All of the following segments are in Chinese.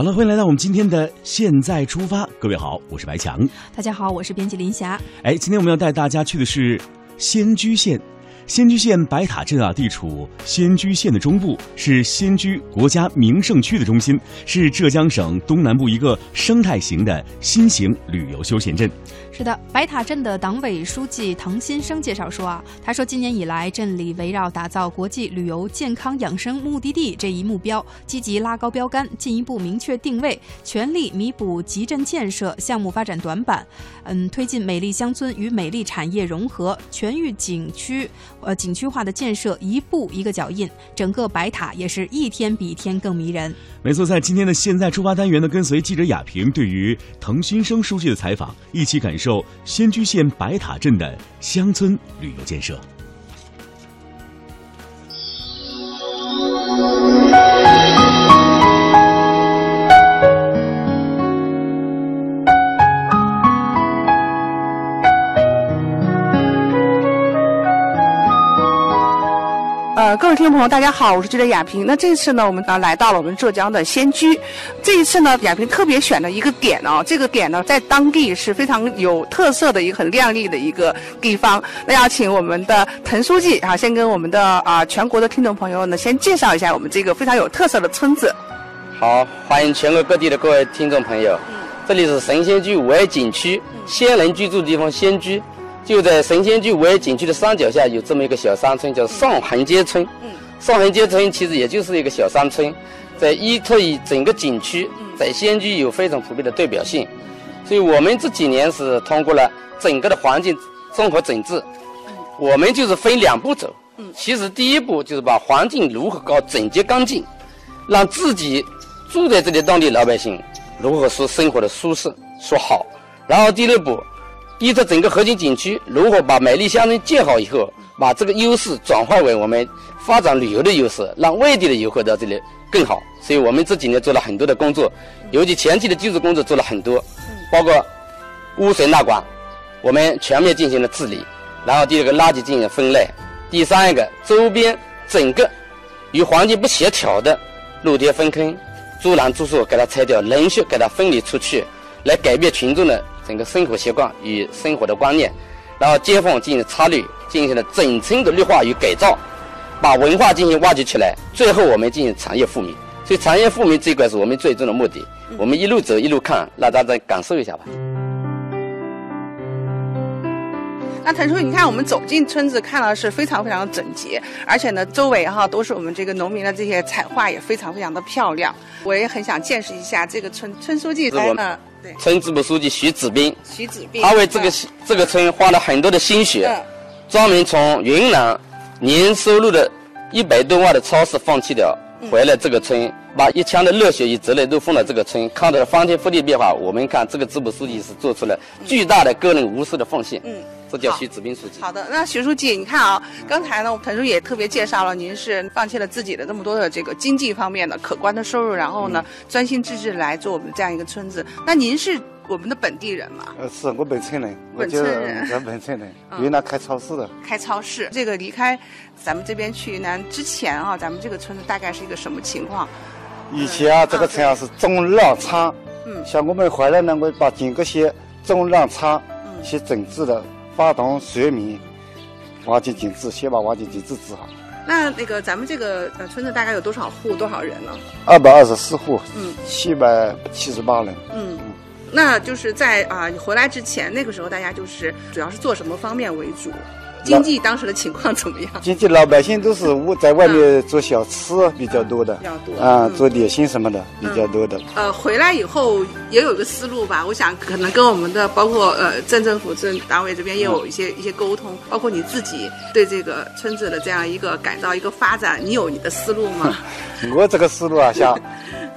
好了，欢迎来到我们今天的现在出发。各位好，我是白强。大家好，我是编辑林霞。哎，今天我们要带大家去的是仙居县。仙居县白塔镇啊，地处仙居县的中部，是仙居国家名胜区的中心，是浙江省东南部一个生态型的新型旅游休闲镇。是的，白塔镇的党委书记唐新生介绍说啊，他说今年以来，镇里围绕打造国际旅游健康养生目的地这一目标，积极拉高标杆，进一步明确定位，全力弥补集镇建设项目发展短板，嗯，推进美丽乡村与美丽产业融合，全域景区呃景区化的建设一步一个脚印，整个白塔也是一天比一天更迷人。没错，在今天的现在出发单元呢，跟随记者亚平对于滕新生书记的采访，一起感受。仙居县白塔镇的乡村旅游建设。呃，各位听众朋友，大家好，我是记者亚平。那这次呢，我们啊来到了我们浙江的仙居。这一次呢，亚平特别选了一个点哦，这个点呢，在当地是非常有特色的一个很亮丽的一个地方。那要请我们的滕书记啊，先跟我们的啊全国的听众朋友呢，先介绍一下我们这个非常有特色的村子。好，欢迎全国各地的各位听众朋友。这里是神仙居五 A 景区，仙人居住地方仙居。就在神仙居五 A 景区的山脚下，有这么一个小山村，叫上横街村。嗯，上横街村其实也就是一个小山村，在依托于整个景区，在仙居有非常普遍的代表性。所以我们这几年是通过了整个的环境综合整治，我们就是分两步走。嗯，其实第一步就是把环境如何搞整洁干净，让自己住在这里当地老百姓如何说生活的舒适说好。然后第二步。依托整个核心景区，如何把美丽乡村建好以后，把这个优势转化为我们发展旅游的优势，让外地的游客到这里更好。所以我们这几年做了很多的工作，尤其前期的基础工作做了很多，包括污水纳管，我们全面进行了治理。然后第二个垃圾进行分类，第三一个周边整个与环境不协调的露天粪坑、猪栏猪舍给它拆掉，人血给它分离出去，来改变群众的。整个生活习惯与生活的观念，然后街坊进行擦绿，进行了整村的绿化与改造，把文化进行挖掘起来，最后我们进行产业富民。所以产业富民这一块是我们最终的目的。我们一路走一路看，让大家感受一下吧。那腾叔，你看我们走进村子，看到是非常非常的整洁，而且呢，周围哈都是我们这个农民的这些彩画，也非常非常的漂亮。我也很想见识一下这个村村书记来呢。村支部书记徐子斌，徐子斌，他为这个这个村花了很多的心血，专门从云南年收入的一百多万的超市放弃掉，回来这个村，把一腔的热血与责任都放到这个村，看到了翻天覆地变化。我们看这个支部书记是做出了巨大的个人无私的奉献。嗯。这叫徐子斌书记。好的，那徐书记，你看啊，刚才呢，陈书也特别介绍了，您是放弃了自己的这么多的这个经济方面的可观的收入，然后呢，专心致志来做我们这样一个村子。那您是我们的本地人吗？呃，是我本村人，本村人，我本村人，云南开超市的。开超市，这个离开咱们这边去云南之前啊，咱们这个村子大概是一个什么情况？以前啊，这个村啊是种粮仓。嗯。像我们回来呢，我把整个些种粮仓，嗯，去整治了。发动水民挖掘机治，先把挖掘机治治好。那那个咱们这个呃村子大概有多少户多少人呢？二百二十四户，嗯，七百七十八人。嗯，那就是在啊你回来之前，那个时候大家就是主要是做什么方面为主？经济当时的情况怎么样？经济老百姓都是我在外面做小吃比较多的，比较多啊，做点心什么的比较多的。呃，回来以后也有个思路吧，我想可能跟我们的包括呃镇政府、镇党委这边也有一些一些沟通，包括你自己对这个村子的这样一个改造、一个发展，你有你的思路吗？我这个思路啊，想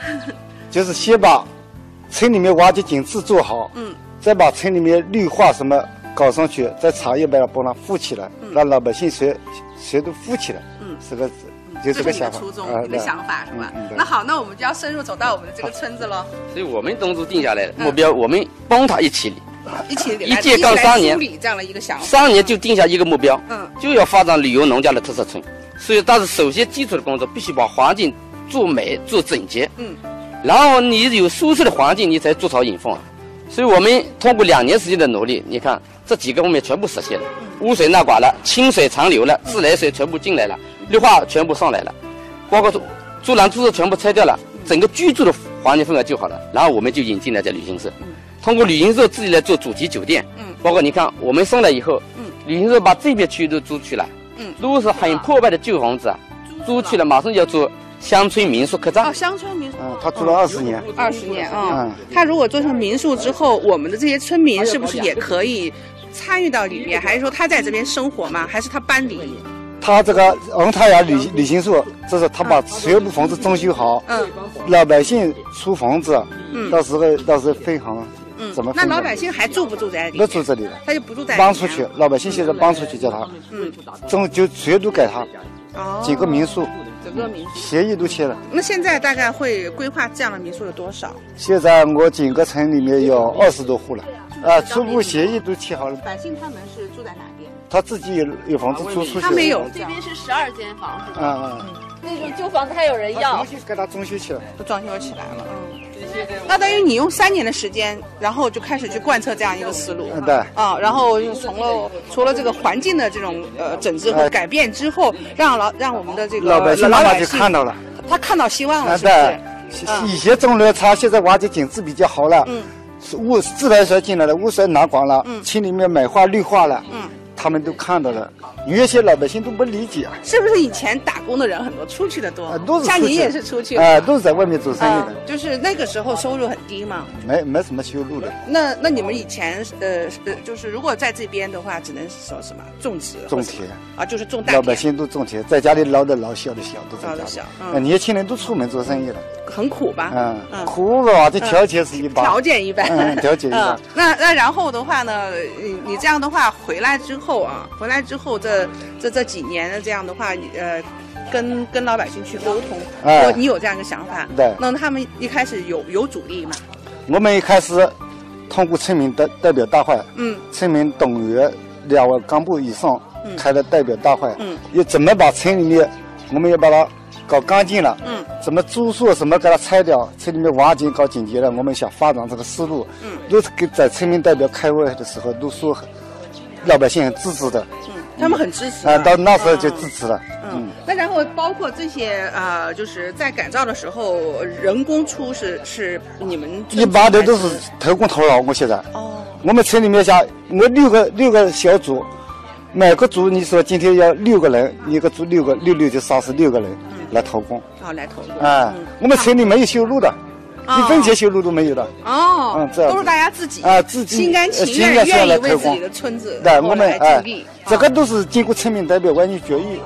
就是先把村里面挖掘井治做好，嗯，再把村里面绿化什么。搞上去，在茶叶把它把它富起来，让老百姓谁谁都富起来。嗯，是个就这个想法，你的想法是吧？那好，那我们就要深入走到我们的这个村子喽。所以我们当初定下来目标，我们帮他一起理，一起一届干三年，这样的一个想法。三年就定下一个目标，嗯，就要发展旅游农家的特色村。所以，但是首先基础的工作必须把环境做美、做整洁。嗯，然后你有舒适的环境，你才筑巢引凤啊。所以我们通过两年时间的努力，你看这几个方面全部实现了，污水纳管了，清水长流了，自来水全部进来了，绿化全部上来了，包括猪栏猪舍全部拆掉了，整个居住的环境氛围就好了。然后我们就引进了这旅行社，通过旅行社自己来做主题酒店，嗯，包括你看我们上来以后，嗯，旅行社把这片区域都租去了，嗯，如果是很破败的旧房子啊，租去了，马上就要做。乡村民宿客栈哦，乡村民宿，嗯，他住了二十年，二十年啊。他如果做成民宿之后，我们的这些村民是不是也可以参与到里面？还是说他在这边生活吗？还是他搬离？他这个恩泰雅旅旅行社，这是他把全部房子装修好，嗯，老百姓出房子，嗯，到时候到时候分行，嗯，怎么？那老百姓还住不住在？不住这里了，他就不住在。搬出去，老百姓现在搬出去叫他，嗯，中就全都给他，哦，几个民宿。整个民宿协议都签了。那现在大概会规划这样的民宿有多少？现在我整个城里面有二十多户了，啊，初步协议都签好了。百姓他们是住在哪边？他自己有有房子租出去。他没有，这边是十二间房，是吧？嗯嗯。那种旧房子还有人要。重新给他装修起来，都装修起来了。嗯。那等于你用三年的时间，然后就开始去贯彻这样一个思路。对。啊，然后从了除了这个环境的这种呃整治和改变之后，让老让我们的这个老百姓老百姓看到了，他看到希望了，是不是？以前种的差，现在挖掘景致比较好了。嗯。污自来水进来了，污水拿光了。嗯。村里面美化绿化了。嗯。他们都看到了，有些老百姓都不理解，是不是以前打工的人很多，出去的多？都是像你也是出去，啊，都是在外面做生意的。就是那个时候收入很低嘛，没没什么收入的。那那你们以前呃呃，就是如果在这边的话，只能说什么种植、种田啊，就是种大老百姓都种田，在家里老的老，小的小，都在家。嗯，年轻人都出门做生意了。很苦吧？嗯，苦吧？这条件是一般，条件一般，嗯条件一般。那那然后的话呢？你你这样的话回来之后啊，回来之后这这这几年的这样的话，呃，跟跟老百姓去沟通，我你有这样一个想法，对。那他们一开始有有阻力吗？我们一开始通过村民代代表大会，嗯，村民动员两位干部以上开了代表大会，嗯，又怎么把村里面，我们要把它。搞干净了，嗯，怎么住宿什么给它拆掉，村里面环境搞简洁了，我们想发展这个思路，嗯，都是给在村民代表开会的时候都说，老百姓很支持的，嗯，他们很支持啊，到那时候就支持了，嗯，那然后包括这些啊，就是在改造的时候，人工出是是你们一般的都是偷工头劳，我现在，哦，我们村里面像我六个六个小组，每个组你说今天要六个人，一个组六个六六就三十六个人。来投工。啊，来投工。啊！我们村里没有修路的，一分钱修路都没有的。哦，嗯，这都是大家自己啊，自己心甘情愿愿意为自己的村子对，我们哎，这个都是经过村民代表完全决议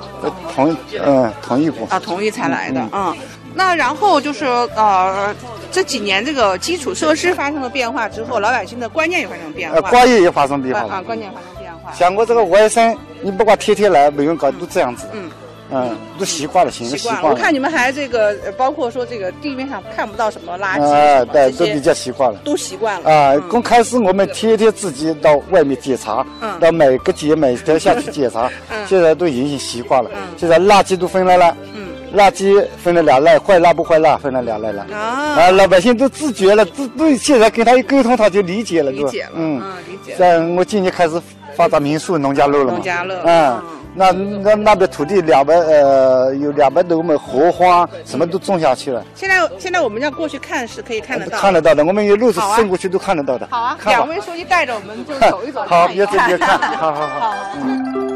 同嗯同意过啊，同意才来的啊。那然后就是呃，这几年这个基础设施发生了变化之后，老百姓的观念也发生变化，观念也发生变化啊，观念发生变化。像我这个外甥，你不管天天来，没人搞都这样子。嗯。嗯，都习惯了，习惯了。我看你们还这个，包括说这个地面上看不到什么垃圾，啊，对，都比较习惯了，都习惯了。啊，刚开始我们天天自己到外面检查，嗯，到每个节每条下去检查，嗯，现在都已经习惯了。嗯，现在垃圾都分类了，嗯，垃圾分了两类，坏垃不坏垃分了两类了。啊，啊，老百姓都自觉了，都都现在跟他一沟通，他就理解了，理解了，嗯，理解。在我今年开始发展民宿农家乐了嘛，农家乐，嗯。那那那边土地两百呃有两百多亩荷花，什么都种下去了。现在现在我们要过去看是可以看得到，看得到的。我们有路是伸过去都看得到的。好啊，两位书记带着我们就走一走，好，别走别看，好好好。